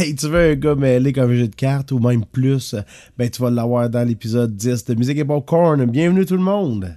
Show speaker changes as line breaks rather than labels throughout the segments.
Hey, tu veux un gars mêlé comme jeu de cartes ou même plus, ben tu vas l'avoir dans l'épisode 10 de Musique et Popcorn. Bienvenue tout le monde!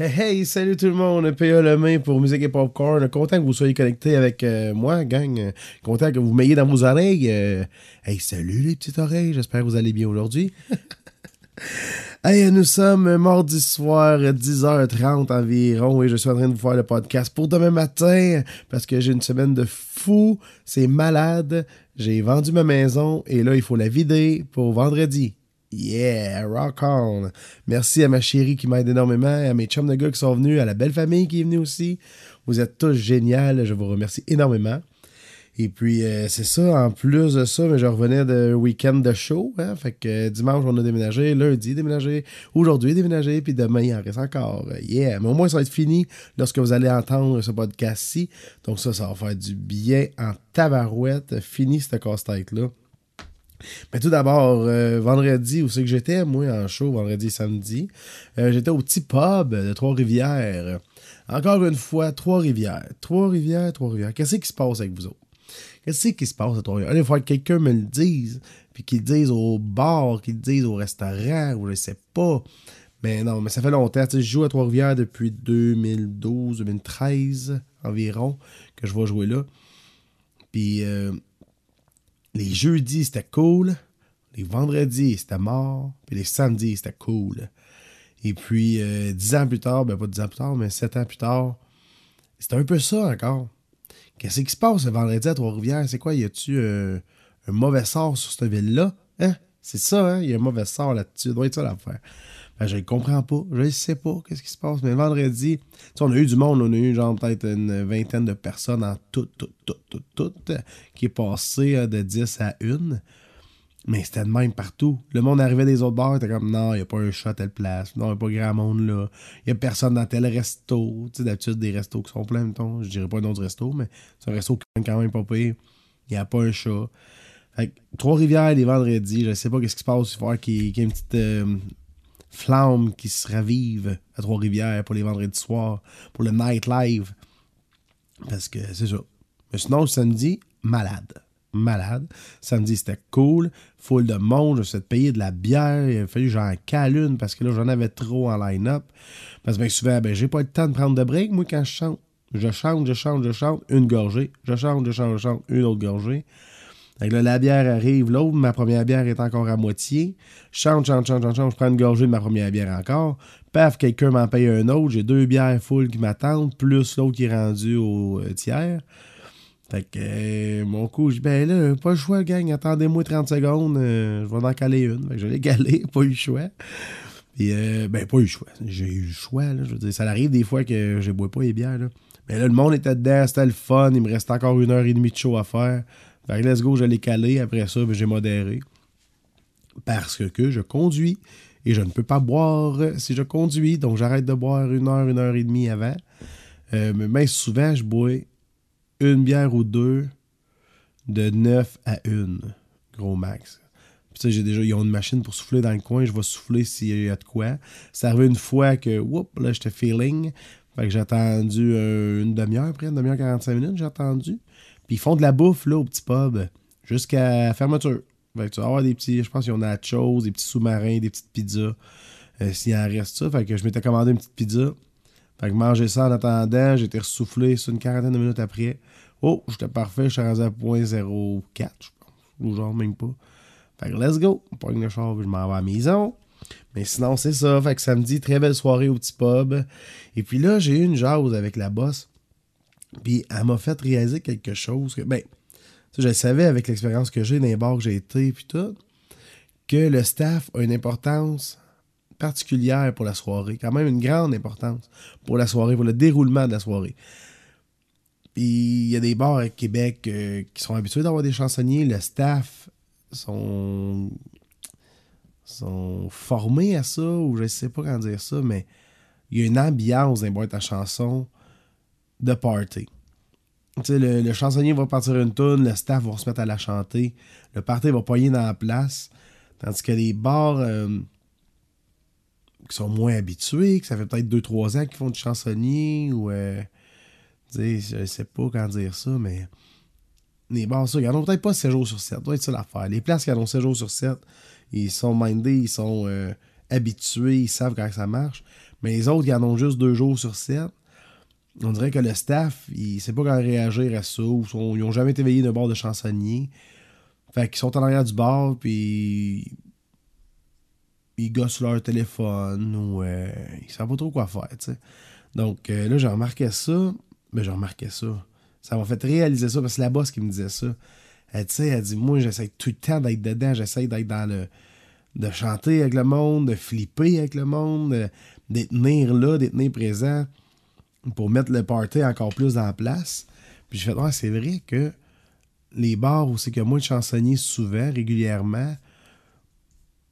Hey, hey, salut tout le monde, PA le main pour Musique et Popcorn. Content que vous soyez connectés avec euh, moi, gang. Content que vous m'ayez dans vos oreilles. Euh, hey, salut les petites oreilles, j'espère que vous allez bien aujourd'hui. hey, nous sommes mardi soir, 10h30 environ, et je suis en train de vous faire le podcast pour demain matin, parce que j'ai une semaine de fou, c'est malade. J'ai vendu ma maison, et là, il faut la vider pour vendredi. Yeah, rock on. Merci à ma chérie qui m'aide énormément, à mes chums de gars qui sont venus, à la belle famille qui est venue aussi. Vous êtes tous géniaux, je vous remercie énormément. Et puis, euh, c'est ça, en plus de ça, mais je revenais de week-end de show. Hein, fait que euh, dimanche, on a déménagé, lundi, déménagé, aujourd'hui, déménagé, puis demain, il en reste encore. Yeah, mais au moins, ça va être fini lorsque vous allez entendre ce podcast-ci. Donc ça, ça va faire du bien en tabarouette. Fini cette casse-tête-là. Mais tout d'abord, euh, vendredi, où c'est que j'étais, moi, en show, vendredi samedi, euh, j'étais au petit pub de Trois-Rivières. Encore une fois, Trois-Rivières. Trois-Rivières, Trois-Rivières. Qu'est-ce qui se passe avec vous autres? Qu'est-ce qui se passe à Trois-Rivières? Il faut que quelqu'un me le dise, puis qu'il le dise au bar, qu'il le dise au restaurant, ou je sais pas. Mais non, mais ça fait longtemps. je joue à Trois-Rivières depuis 2012, 2013 environ, que je vais jouer là. Puis... Euh, les jeudis, c'était cool. Les vendredis, c'était mort. Puis les samedis, c'était cool. Et puis, euh, dix ans plus tard, ben pas dix ans plus tard, mais sept ans plus tard, c'était un peu ça encore. Qu'est-ce qui se passe le vendredi à Trois-Rivières? C'est quoi? Y a-tu euh, un mauvais sort sur cette ville-là? Hein? C'est ça, hein? Y a un mauvais sort là-dessus. Doit être ça l'affaire. Ben, je ne comprends pas. Je ne sais pas qu'est-ce qui se passe. Mais vendredi, on a eu du monde. On a eu genre peut-être une vingtaine de personnes en tout, tout, tout, tout, tout, qui est passé euh, de 10 à 1. Mais c'était de même partout. Le monde arrivait des autres bars, était comme non, il n'y a pas un chat à telle place. Non, il n'y a pas grand monde là. Il n'y a personne dans tel resto. Tu sais, d'habitude, des restos qui sont pleins, mettons. Je dirais pas un autre resto, mais c'est un resto qui est quand même pas pire. Il n'y a pas un chat. Fait Trois-Rivières, les vendredis, je sais pas qu'est-ce qui se passe. Il faut qu'il y ait une petite. Euh, flamme qui se ravive à Trois-Rivières pour les vendredis soirs, pour le night live. Parce que c'est ça. Mais sinon, samedi, malade. Malade. Samedi, c'était cool. Full de monde. Je suis payer de la bière. Il a fallu que j'en cale une parce que là, j'en avais trop en line-up. Parce que bien souvent, ben, j'ai pas le temps de prendre de break, moi, quand je chante. Je chante, je chante, je chante, une gorgée. Je chante, je chante, je chante, une autre gorgée. La bière arrive, l'autre, ma première bière est encore à moitié. Je chante, chante, chante, chante, chante, je prends une gorgée de ma première bière encore. Paf, quelqu'un m'en paye un autre. J'ai deux bières full qui m'attendent, plus l'autre qui est rendu au euh, tiers. Fait que euh, mon coup, je dis ben là, pas le choix, gang, attendez-moi 30 secondes, euh, je vais en caler une. Fait je l'ai galé, pas eu le choix. Puis, ben, pas eu le choix. J'ai eu le choix, là. Je veux dire, ça arrive des fois que je bois pas les bières, là. Mais là, le monde était dedans, c'était le fun. Il me reste encore une heure et demie de show à faire. Fait que let's go, je l'ai calé. Après ça, ben, j'ai modéré. Parce que je conduis et je ne peux pas boire si je conduis. Donc, j'arrête de boire une heure, une heure et demie avant. Euh, mais souvent, je bois une bière ou deux de 9 à 1, gros max. Puis, j'ai déjà, ils ont une machine pour souffler dans le coin. Je vais souffler s'il y a de quoi. Ça arrive une fois que, whoop, là, j'étais feeling. Fait que j'ai attendu une demi-heure, après, une demi-heure, 45 minutes, j'ai attendu. Puis ils font de la bouffe là, au petit pub jusqu'à fermeture. Fait que tu vas avoir des petits, je pense qu'ils ont des choses, des petits sous-marins, des petites pizzas. Euh, S'il en reste ça. Fait que je m'étais commandé une petite pizza. Fait que manger ça en attendant, j'étais ressoufflé sur une quarantaine de minutes après. Oh, j'étais parfait, je suis rendu à 0.04, je pense. Ou genre même pas. Fait que let's go. Pogne le char, je m'en vais à la maison. Mais sinon, c'est ça. Fait que samedi, très belle soirée au petit pub. Et puis là, j'ai eu une jase avec la bosse. Puis elle m'a fait réaliser quelque chose que, ben, je savais avec l'expérience que j'ai dans les bars que j'ai été, puis tout, que le staff a une importance particulière pour la soirée, quand même une grande importance pour la soirée, pour le déroulement de la soirée. Puis il y a des bars à Québec euh, qui sont habitués d'avoir des chansonniers, le staff sont sont formés à ça, ou je sais pas comment dire ça, mais il y a une ambiance dans les boîtes à chansons de party. le, chansonnier va partir une tune, le staff va se mettre à la chanter, le party va poigner dans la place. Tandis que les bars euh, qui sont moins habitués, que ça fait peut-être 2-3 ans qu'ils font du chansonnier, ou. Euh, je sais pas quand dire ça, mais. Les bars, ça, ils n'en ont peut-être pas 7 jours sur 7. doit être ça l'affaire. Les places qui en ont 7 jours sur 7, ils sont mindés, ils sont euh, habitués, ils savent comment ça marche. Mais les autres, qui en ont juste 2 jours sur 7, on dirait que le staff, il ne sait pas comment réagir à ça, ils n'ont jamais été veillés d'un bord de chansonnier. Fait qu'ils sont en arrière du bar, puis ils gossent leur téléphone, ou euh, ils savent pas trop quoi faire. Donc euh, là, j'ai remarqué ça, mais j'ai remarqué ça. Ça m'a fait réaliser ça, parce que c'est la boss qui me disait ça. Elle, elle dit, moi, j'essaie tout le temps d'être dedans, j'essaie d'être dans le... de chanter avec le monde, de flipper avec le monde, d'être tenir là, d'être tenir présent pour mettre le party encore plus en place. Puis je fais, ah, c'est vrai que les bars où c'est que moi de chansonniers souvent, régulièrement,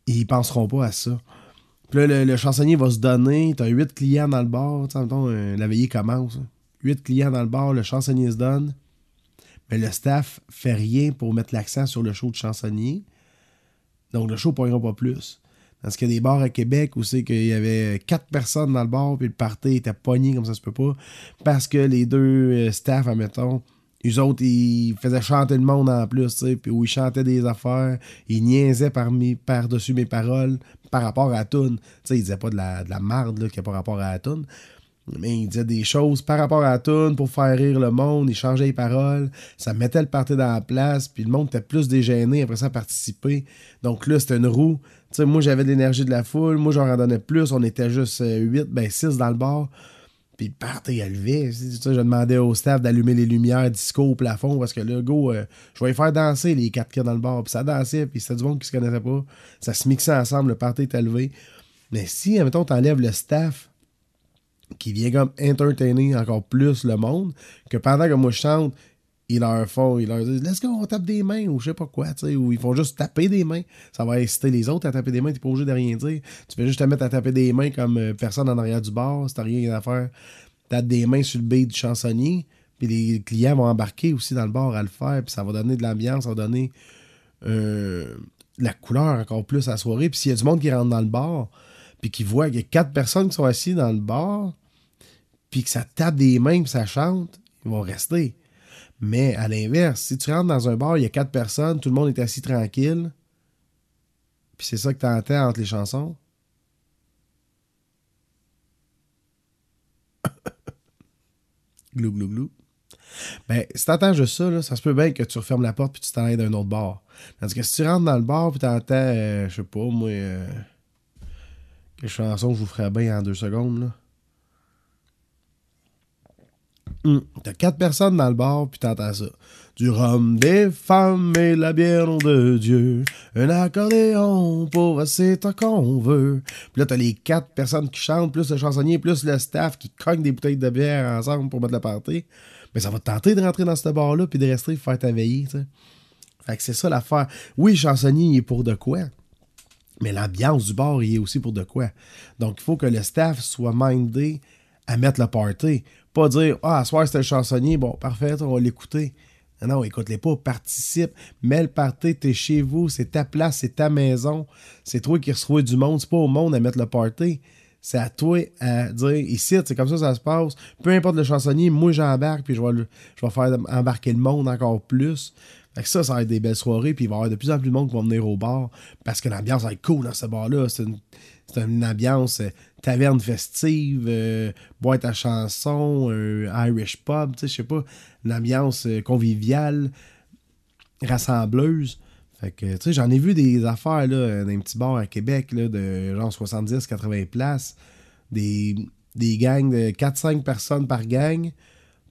ils penseront pas à ça. Puis là, le, chansonnier va se donner, t'as huit clients dans le bar, tu euh, la veillée commence. Huit clients dans le bar, le chansonnier se donne. Mais le staff fait rien pour mettre l'accent sur le show de chansonnier. Donc le show ne pas plus. Parce qu'il y a des bars à Québec où c'est qu'il y avait quatre personnes dans le bar, puis le party était pogné comme ça se peut pas. Parce que les deux euh, staff, admettons, eux autres, ils faisaient chanter le monde en plus, puis où ils chantaient des affaires, ils niaisaient par-dessus mes paroles par rapport à la. Tu sais, ils disaient pas de la, de la marde qui a pas rapport à la. Mais ils disaient des choses par rapport à la pour faire rire le monde, ils changeaient les paroles, ça mettait le party dans la place, puis le monde était plus dégêné après ça participer. Donc là, c'était une roue moi, j'avais de l'énergie de la foule. Moi, j'en donnais plus. On était juste 8, euh, ben 6 dans le bar. Puis partait à lever. Je demandais au staff d'allumer les lumières disco au plafond parce que là, go, euh, je vais faire danser les quatre cas dans le bar. Puis ça dansait, puis c'était du monde qui se connaissait pas. Ça se mixait ensemble, le party était levé. Mais si, admettons, t'enlèves le staff qui vient comme entertainer encore plus le monde, que pendant que moi je chante, ils leur font, ils leur disent Let's go, on tape des mains ou je sais pas quoi, tu sais, ou ils font juste taper des mains. Ça va inciter les autres à taper des mains, t'es pas obligé de rien dire. Tu peux juste te mettre à taper des mains comme euh, personne en arrière du bar, si t'as rien à faire. Tape des mains sur le beat du chansonnier, puis les clients vont embarquer aussi dans le bar à le faire, puis ça va donner de l'ambiance, ça va donner euh, la couleur encore plus à la soirée. Puis s'il y a du monde qui rentre dans le bar, puis qui voit qu'il y a quatre personnes qui sont assises dans le bar, puis que ça tape des mains, puis ça chante, ils vont rester. Mais à l'inverse, si tu rentres dans un bar, il y a quatre personnes, tout le monde est assis tranquille, puis c'est ça que tu entends entre les chansons. glou, glou, glou. Ben, si t'entends juste ça, ça se peut bien que tu refermes la porte puis tu t'en d'un autre bar. Tandis que si tu rentres dans le bar puis t'entends, euh, je sais pas, moi, euh, quelle chanson je vous ferais bien en deux secondes, là. Hmm. T'as quatre personnes dans le bar, puis t'entends ça. Du rhum, des femmes et la bière de Dieu. Un accordéon pour c'est tant qu'on veut. Puis là, t'as les quatre personnes qui chantent, plus le chansonnier, plus le staff qui cogne des bouteilles de bière ensemble pour mettre la party. Mais ça va te tenter de rentrer dans ce bar-là, puis de rester, faire ta veillée, tu. Fait que c'est ça l'affaire. Oui, chansonnier, il est pour de quoi? Mais l'ambiance du bar, il est aussi pour de quoi? Donc, il faut que le staff soit mindé à mettre le party. Pas dire Ah, à soir c'était le chansonnier, bon, parfait, on va l'écouter. Non, écoute-les pas, participe, mets le party, t'es chez vous, c'est ta place, c'est ta maison, c'est toi qui reçois du monde, c'est pas au monde à mettre le party. C'est à toi à dire ici, c'est comme ça ça se passe. Peu importe le chansonnier, moi j'embarque, puis je vais, je vais faire embarquer le monde encore plus. Fait que ça, ça va être des belles soirées, puis il va y avoir de plus en plus de monde qui va venir au bar, parce que l'ambiance va être cool dans ce bar-là. C'est une, une, ambiance euh, taverne festive, euh, boîte à chansons, Irish pub, je sais pas, une ambiance euh, conviviale, rassembleuse. Fait que, tu sais, j'en ai vu des affaires, là, dans un petit bar à Québec, là, de genre 70-80 places, des, des gangs de 4-5 personnes par gang,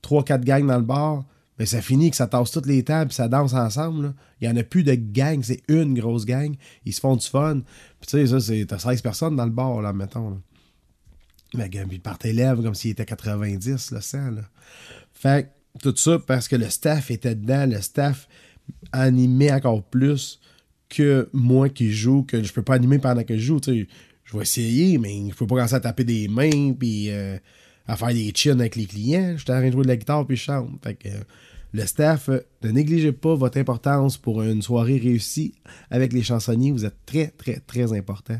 3-4 gangs dans le bar, mais ça finit que ça tasse toutes les tables ça danse ensemble. Il n'y en a plus de gang, c'est une grosse gang. Ils se font du fun. Puis tu sais, ça, c'est. T'as 16 personnes dans le bar, là, mettons. Mais il partait lèvres comme s'il était 90, le 100. Là. Fait tout ça parce que le staff était dedans, le staff animait encore plus que moi qui joue, que je peux pas animer pendant que je joue. je vais essayer, mais je peux pas commencer à taper des mains puis euh, à faire des chins avec les clients. J'étais en train de jouer de la guitare puis je chante. Fait que Le staff, euh, ne négligez pas votre importance pour une soirée réussie avec les chansonniers. Vous êtes très, très, très important.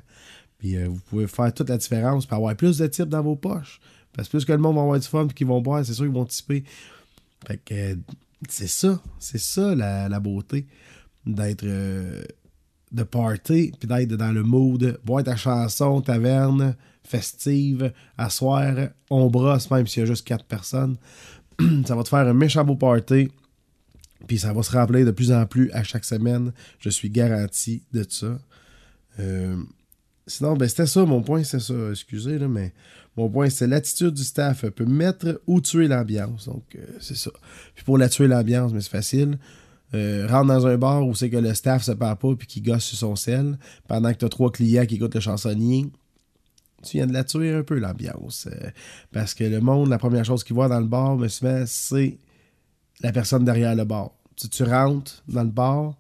Puis euh, vous pouvez faire toute la différence, puis avoir plus de types dans vos poches. Parce que plus que le monde va avoir du fun, puis qu'ils vont boire, c'est sûr qu'ils vont typer. Fait que euh, c'est ça, c'est ça la, beauté d'être de party, puis d'être dans le mood, boire ta chanson, taverne, festive, asseoir, on brosse même s'il y a juste quatre personnes. ça va te faire un méchant beau party. Puis ça va se remplir de plus en plus à chaque semaine. Je suis garanti de ça. Euh, sinon, ben, c'était ça, mon point, c'est ça. Excusez, là, mais mon point, c'est l'attitude du staff peut mettre ou tuer l'ambiance. Donc, euh, c'est ça. Puis pour la tuer l'ambiance, mais c'est facile. Euh, rentre dans un bar où c'est que le staff se parle pas puis qui gosse sur son sel pendant que tu as trois clients qui écoutent le chansonnier tu viens de la tuer un peu, l'ambiance. Euh, parce que le monde, la première chose qu'il voit dans le bar, monsieur, c'est la personne derrière le bar. Tu, tu rentres dans le bar,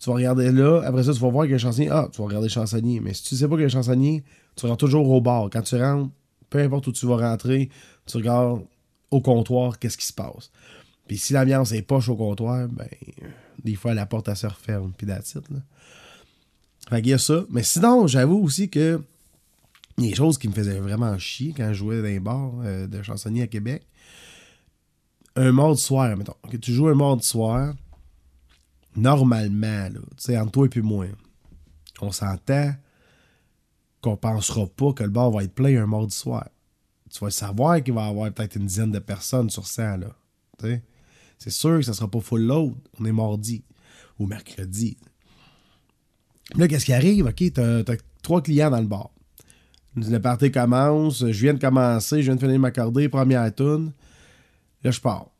tu vas regarder là, après ça, tu vas voir a un chansonnier. Ah, tu vas regarder le chansonnier. Mais si tu sais pas a un chansonnier, tu rentres toujours au bar. Quand tu rentres, peu importe où tu vas rentrer, tu regardes au comptoir qu'est-ce qui se passe. Puis si l'ambiance est poche au comptoir, ben, des fois, la porte, elle se referme. Puis that's là. Fait qu'il y a ça. Mais sinon, j'avoue aussi que des choses qui me faisaient vraiment chier quand je jouais dans les bars euh, de chansonnier à Québec. Un mode soir, mettons. tu joues un mode soir, normalement, tu sais, entre toi et puis moi, on s'entend qu'on pensera pas que le bar va être plein un mardi soir. Tu vas savoir qu'il va y avoir peut-être une dizaine de personnes sur ça, là. C'est sûr que ça sera pas full load. On est mardi ou mercredi. Là, qu'est-ce qui arrive? OK, t'as as trois clients dans le bar. Le party commence, je viens de commencer, je viens de finir de m'accorder, première tune. Là, je pars.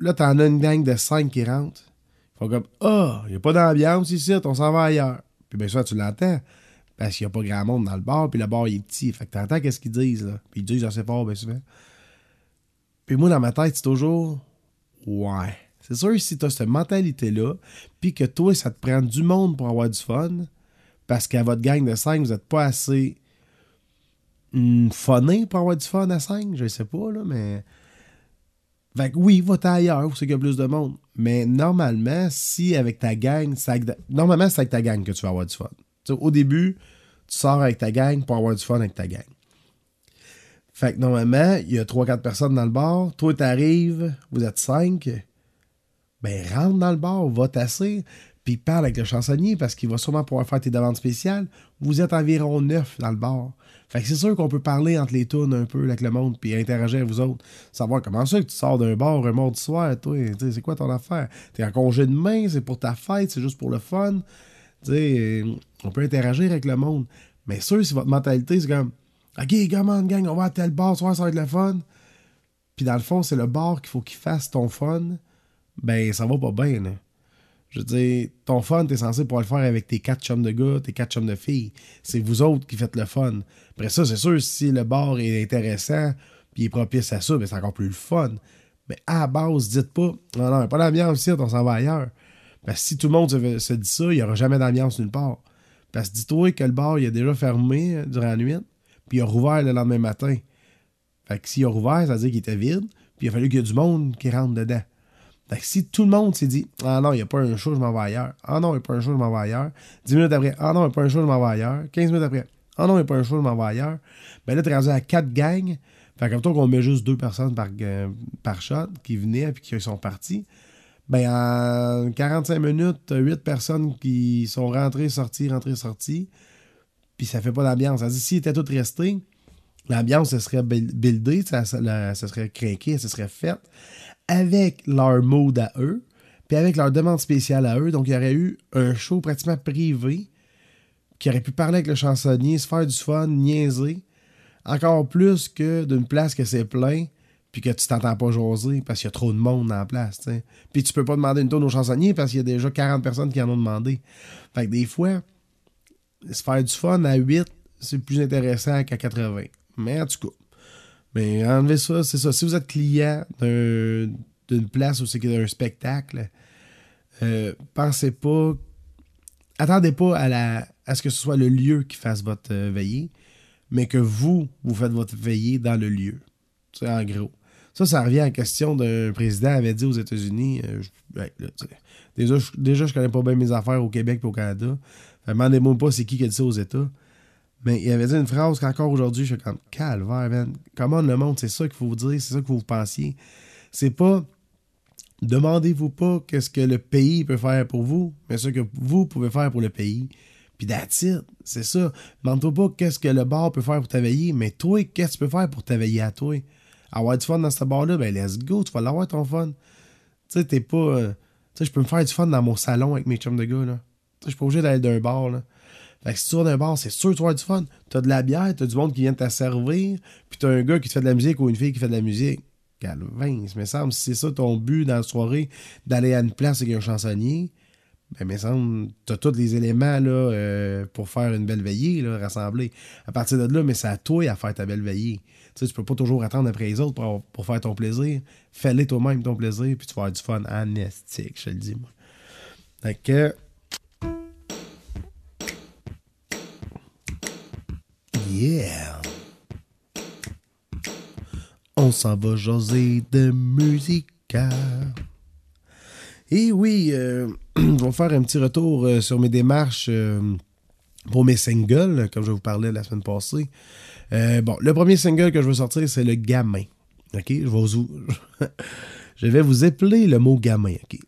Là, t'en as une gang de cinq qui rentrent. Ils font comme Ah, oh, il n'y a pas d'ambiance ici, on s'en va ailleurs. Puis bien sûr, tu l'entends. Parce qu'il n'y a pas grand monde dans le bar, puis le bar il est petit. Fait que t'entends qu'est-ce qu'ils disent, là. Puis ils disent assez fort, bien souvent. Puis moi, dans ma tête, c'est toujours Ouais. C'est sûr, si t'as cette mentalité-là, puis que toi, ça te prend du monde pour avoir du fun, parce qu'à votre gang de cinq, vous n'êtes pas assez une funné pour avoir du fun à 5, je sais pas, là, mais. Fait que oui, va ailleurs où c'est qu'il y a plus de monde. Mais normalement, si avec ta gang, normalement, c'est avec ta gang que tu vas avoir du fun. au début, tu sors avec ta gang pour avoir du fun avec ta gang. Fait que normalement, il y a 3-4 personnes dans le bar. Toi, t'arrives, vous êtes 5. Ben, rentre dans le bar, va tasser, puis parle avec le chansonnier parce qu'il va sûrement pouvoir faire tes demandes spéciales. Vous êtes environ 9 dans le bar. Fait que c'est sûr qu'on peut parler entre les tunes un peu avec le monde puis interagir avec vous autres. Savoir comment ça que tu sors d'un bar un mardi soir, toi, c'est quoi ton affaire? T'es en congé de main, c'est pour ta fête, c'est juste pour le fun. sais, on peut interagir avec le monde. Mais sûr, si votre mentalité, c'est comme OK, gamin, gang, on va à tel bar, ça va être le fun. Puis dans le fond, c'est le bar qu'il faut qu'il fasse ton fun. Ben, ça va pas bien, là. Je veux dire, ton fun, t'es censé pouvoir le faire avec tes quatre chums de gars, tes quatre chums de filles. C'est vous autres qui faites le fun. Après ça, c'est sûr, si le bar est intéressant, puis est propice à ça, ben c'est encore plus le fun. Mais à la base, dites pas, non, non, pas d'ambiance ici, on s'en va ailleurs. Parce que si tout le monde se, dit ça, il n'y aura jamais d'ambiance nulle part. Parce que dis-toi que le bar, il a déjà fermé euh, durant la nuit, puis il a rouvert le lendemain matin. Fait que s'il a rouvert, ça veut dire qu'il était vide, puis il a fallu qu'il y ait du monde qui rentre dedans. Fait si tout le monde s'est dit Ah non, il n'y a pas un show, je m'en vais ailleurs. Ah non, il n'y a pas un show, je m'en vais ailleurs. 10 minutes après, Ah non, il n'y a pas un show, je m'en vais ailleurs. 15 minutes après, Ah non, il n'y a pas un show, je m'en vais ailleurs. Ben là, tu es rendu à 4 gangs. Fait toi qu'on met juste 2 personnes par, euh, par shot qui venaient et qui sont partis. Ben en 45 minutes, 8 personnes qui sont rentrées, sorties, rentrées, sorties. Puis ça fait pas d'ambiance. Ça dit, s'ils étaient tous restés, l'ambiance se serait buildée, ça, ça, ça serait craqué, ça serait faite avec leur mode à eux, puis avec leur demande spéciale à eux. Donc, il y aurait eu un show pratiquement privé qui aurait pu parler avec le chansonnier, se faire du fun, niaiser. Encore plus que d'une place que c'est plein, puis que tu t'entends pas jaser parce qu'il y a trop de monde dans la place. T'sais. Puis tu peux pas demander une tonne au chansonnier parce qu'il y a déjà 40 personnes qui en ont demandé. Fait que des fois, se faire du fun à 8, c'est plus intéressant qu'à 80. Mais en tout cas, mais enlevez ça, c'est ça. Si vous êtes client d'une place où c'est un spectacle, euh, pensez pas. Attendez pas à, la, à ce que ce soit le lieu qui fasse votre euh, veillée, mais que vous, vous faites votre veillée dans le lieu. C'est en gros. Ça, ça revient à la question d'un président avait dit aux États-Unis. euh, ben, déjà, je, déjà, je connais pas bien mes affaires au Québec et au Canada. Fait, Demandez-moi pas c'est qui qui a dit ça aux États. Mais il avait dit une phrase qu'encore aujourd'hui, je suis comme calvaire, man. Comment le monde, c'est ça qu'il faut vous dire, c'est ça qu'il faut vous pensiez. C'est pas. Demandez-vous pas qu'est-ce que le pays peut faire pour vous, mais ce que vous pouvez faire pour le pays. Puis that's c'est ça. Demande-toi pas qu'est-ce que le bar peut faire pour t'éveiller, mais toi, qu'est-ce que tu peux faire pour t'éveiller à toi? Avoir du fun dans ce bar-là, ben let's go, tu vas l'avoir ton fun. Tu sais, t'es pas. euh, tu sais, je peux me faire du fun dans mon salon avec mes chums de gars, là. Je suis pas obligé d'aller d'un bar, là. Fait que si tu vas d'un bar, c'est sûr que tu vas avoir du fun. T'as de la bière, t'as du monde qui vient te servir, puis t'as un gars qui te fait de la musique ou une fille qui fait de la musique. Calvin, il me semble, si c'est ça ton but dans la soirée, d'aller à une place avec un chansonnier, ben, il me semble, t'as tous les éléments là, euh, pour faire une belle veillée, là, rassemblés. À partir de là, mais c'est à toi à faire ta belle veillée. Tu sais, tu peux pas toujours attendre après les autres pour, pour faire ton plaisir. Fais-le toi-même ton plaisir, puis tu vas avoir du fun anestique, je te le dis, moi. Fait que. On s'en va jaser de musique. Et oui, euh, on va faire un petit retour euh, sur mes démarches euh, pour mes singles, comme je vous parlais la semaine passée. Euh, bon, le premier single que je veux sortir, c'est le gamin. OK? Je vais vous, je vais le mot gamin. OK?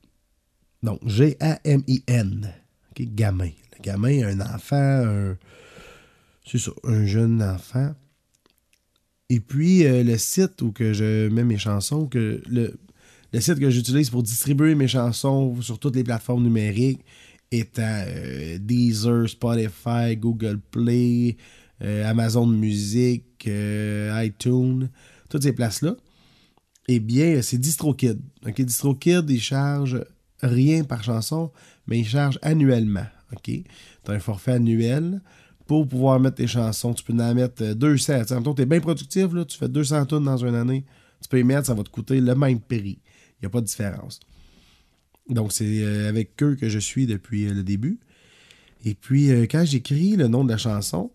Donc, G-A-M-I-N. OK? Gamin. Le gamin, un enfant, un. C'est ça, un jeune enfant. Et puis, euh, le site où que je mets mes chansons, que le, le site que j'utilise pour distribuer mes chansons sur toutes les plateformes numériques est à euh, Deezer, Spotify, Google Play, euh, Amazon Music, iTunes, toutes ces places-là. Eh bien, c'est DistroKid. OK? DistroKid, il charge rien par chanson, mais il charge annuellement. OK? As un forfait annuel pour pouvoir mettre tes chansons. Tu peux en mettre euh, 200. Tu es bien productif, là, tu fais 200 tonnes dans une année. Tu peux y mettre, ça va te coûter le même prix. Il n'y a pas de différence. Donc, c'est euh, avec eux que je suis depuis euh, le début. Et puis, euh, quand j'écris le nom de la chanson,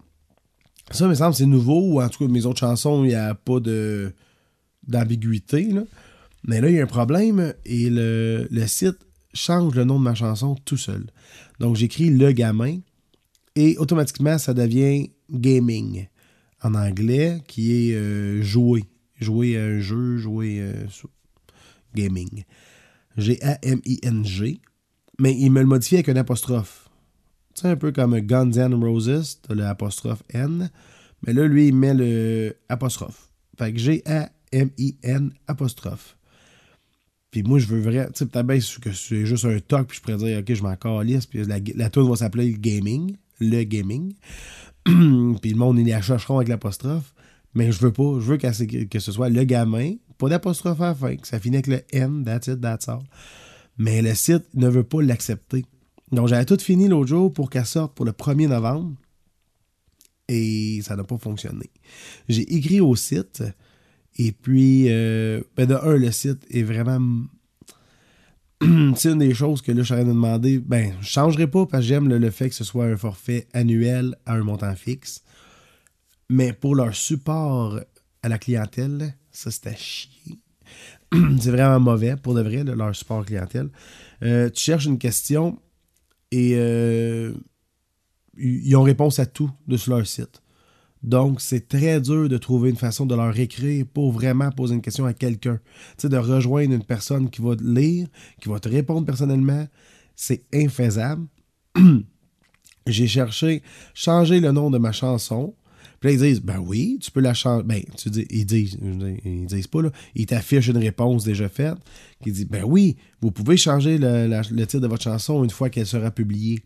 ça, me semble, c'est nouveau, ou en tout cas, mes autres chansons, il n'y a pas de d'ambiguïté. Mais là, il y a un problème et le site change le nom de ma chanson tout seul. Donc, j'écris Le Gamin et automatiquement, ça devient Gaming en anglais, qui est euh, jouer. Jouer à un jeu, jouer euh, gaming. G-A-M-I-N-G. Mais il me le modifie avec un apostrophe. C'est un peu comme Guns N' Roses, t'as le apostrophe N. Mais là, lui, il met le apostrophe. Fait que G-A-M-I-N apostrophe. Puis moi, je veux vraiment. Tu sais, peut-être que c'est juste un toc, puis je pourrais dire, OK, je m'en calisse, puis la, la va s'appeler le gaming. Le gaming. puis le monde, ils la chercheront avec l'apostrophe. Mais je veux pas. Je veux que, ce soit le gamin, pas d'apostrophe à la fin, que ça finit avec le N, that's it, that's all. Mais le site ne veut pas l'accepter. Donc, j'avais tout fini l'autre jour pour qu'elle sorte pour le 1er novembre. Et ça n'a pas fonctionné. J'ai écrit au site. Et puis, euh, ben de un, le site est vraiment. C'est une des choses que là, je suis de demander. Ben, je changerai pas parce que j'aime le, fait que ce soit un forfait annuel à un montant fixe. Mais pour leur support à la clientèle, ça c'était à chier. C'est vraiment mauvais pour de vrai, leur support clientèle. Euh, tu cherches une question et euh, ils ils ont réponse à tout de sur leur site. Donc, c'est très dur de trouver une façon de leur écrire pour vraiment poser une question à quelqu'un. Tu sais, de rejoindre une personne qui va te lire, qui va te répondre personnellement, c'est infaisable. J'ai cherché changer le nom de ma chanson. Puis là, ils disent, ben oui, tu peux la changer. Ben, tu dis, ils disent, ils disent pas, là. Ils t'affichent une réponse déjà faite qui dit, ben oui, vous pouvez changer le, le titre de votre chanson une fois qu'elle sera publiée.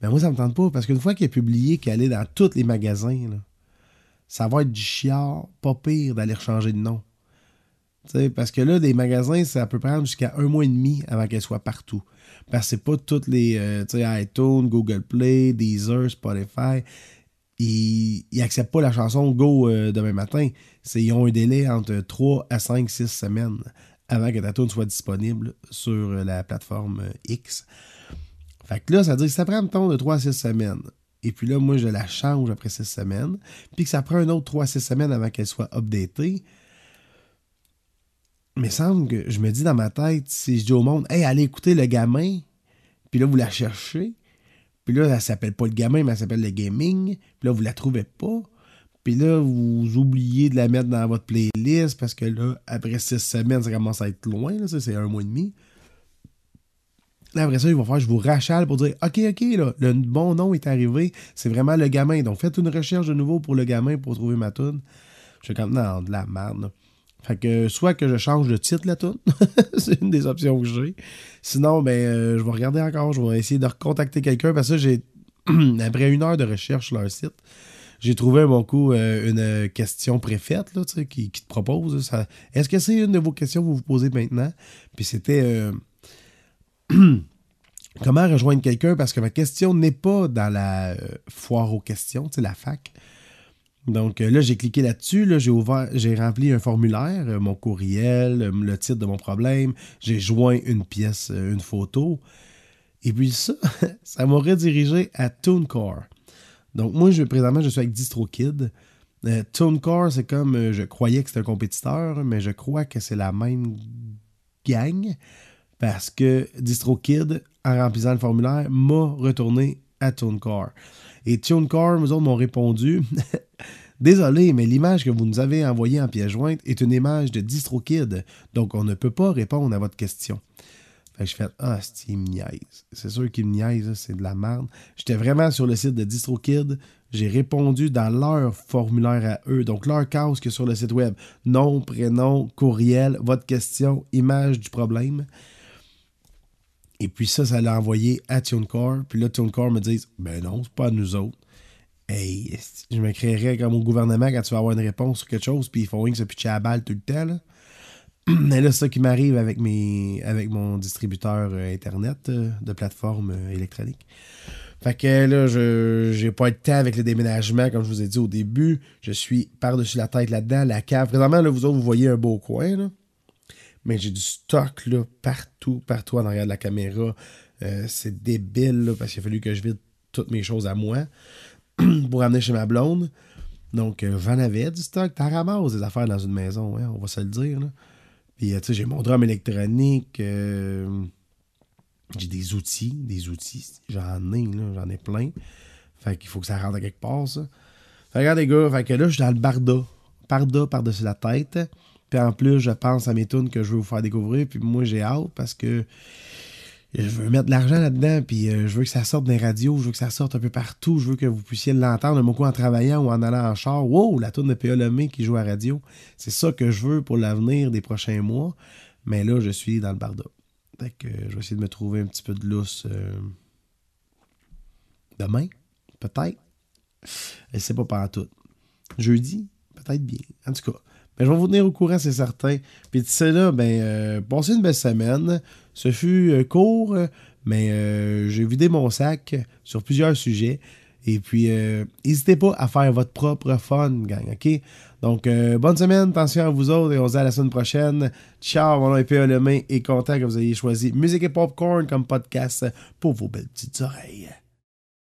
Ben moi, ça me tente pas, parce qu'une fois qu'elle est publiée, qu'elle est dans tous les magasins, ça va être du chiard, pas pire d'aller changer de nom. Parce que là, des magasins, ça peut prendre jusqu'à un mois et demi avant qu'elle soit partout. Parce que c'est pas toutes les euh, iTunes, Google Play, Deezer, Spotify. Ils n'acceptent pas la chanson Go euh, demain matin. Ils ont un délai entre 3 à 5, 6 semaines avant que ta tune soit disponible sur euh, la plateforme euh, X. Fait que là, ça veut dire que ça prend temps de 3 à 6 semaines. Et puis là, moi, je la change après 6 semaines. Puis que ça prend un autre 3 à 6 semaines avant qu'elle soit updatée. mais semble que je me dis dans ma tête, si je dis au monde, hey, allez écouter le gamin, puis là, vous la cherchez, puis là, elle s'appelle pas le gamin, mais elle s'appelle le gaming, puis là, vous la trouvez pas, puis là, vous oubliez de la mettre dans votre playlist parce que là, après six semaines, ça commence à être loin, ça, c'est un mois et demi. Après ça, il va falloir que je vous rachale pour dire OK, OK, là, le bon nom est arrivé, c'est vraiment le gamin. Donc, faites une recherche de nouveau pour le gamin pour trouver ma tune. Je suis comme, non, de la merde, Fait que soit que je change de titre la tune, c'est une des options que j'ai. Sinon, ben, euh, je vais regarder encore, je vais essayer de recontacter quelqu'un parce que j'ai, après une heure de recherche sur leur site, j'ai trouvé mon coup euh, une question préfaite là, qui, qui te propose. Est-ce que c'est une de vos questions que vous vous posez maintenant? Puis c'était euh, comment rejoindre quelqu'un? Parce que ma question n'est pas dans la euh, foire aux questions, sais, la fac. Donc euh, là, j'ai cliqué là-dessus, j'ai rempli un formulaire, euh, mon courriel, le titre de mon problème, j'ai joint une pièce, une photo. Et puis ça, ça m'a redirigé à TuneCore. Donc moi, je, présentement, je suis avec DistroKid. TuneCore, c'est comme, je croyais que c'était un compétiteur, mais je crois que c'est la même gang parce que DistroKid, en remplissant le formulaire, m'a retourné à TuneCore. Et TuneCore, nous autres, m'ont répondu Désolé, mais l'image que vous nous avez envoyée en pièce jointe est une image de DistroKid, donc on ne peut pas répondre à votre question. Fait je fais Ah, c'est me niaise. C'est sûr qu'il me niaise, c'est de la merde. J'étais vraiment sur le site de DistroKid. J'ai répondu dans leur formulaire à eux, donc leur casque sur le site web. Nom, prénom, courriel, votre question, image du problème. Et puis ça, ça l'a envoyé à TuneCore. Puis là, TuneCore me dit Ben non, c'est pas à nous autres. Hey, je me créerais comme au gouvernement quand tu vas avoir une réponse sur quelque chose, puis ils font rien que se pitcher à balle tout le temps. Mais là, c'est ça qui m'arrive avec, avec mon distributeur euh, Internet euh, de plateforme euh, électronique. Fait que là, je j'ai pas de temps avec le déménagement, comme je vous ai dit au début. Je suis par-dessus la tête là-dedans, la cave. Présentement, là, vous autres, vous voyez un beau coin. Là mais j'ai du stock là, partout, partout en arrière de la caméra. Euh, c'est débile parce qu'il a fallu que je vide toutes mes choses à moi pour amener chez ma blonde. Donc, euh, j'en avais du stock. T'as ramassé des affaires dans une maison, hein, on va se le dire. Puis, euh, tu sais, j'ai mon drum électronique. j'ai des outils, des outils. J'en ai, j'en ai plein. Fait qu'il faut que ça rentre à quelque part, ça. Fait regarde, les gars, que là, je suis dans le barda. Barda par-dessus la tête. Puis en plus, je pense à mes tunes que je veux vous faire découvrir. Puis moi, j'ai hâte parce que je veux mettre de l'argent là-dedans. Puis euh, je veux que ça sorte des radios. Je veux que ça sorte un peu partout. Je veux que vous puissiez l'entendre un coup en travaillant ou en allant en char. Wow, la tune de P.A. Qui joue à radio. C'est ça que je veux pour l'avenir des prochains mois. Mais là, je suis dans le barda. Fait que je vais essayer de me trouver un petit peu de lousse euh, demain, peut-être. Et c'est pas par tout. Jeudi, peut-être bien. En tout cas, ben, je vais vous tenir au courant, c'est certain. Puis d'ici là, ben, euh, passez une belle semaine. Ce fut euh, court, mais euh, j'ai vidé mon sac sur plusieurs sujets. Et puis, n'hésitez pas à faire votre propre fun, gang, OK? Donc, bonne semaine, attention à vous autres et on se dit à la semaine prochaine. Ciao, mon nom est P.A. Lemain et content que vous ayez choisi Musique et Popcorn comme podcast pour vos belles petites oreilles.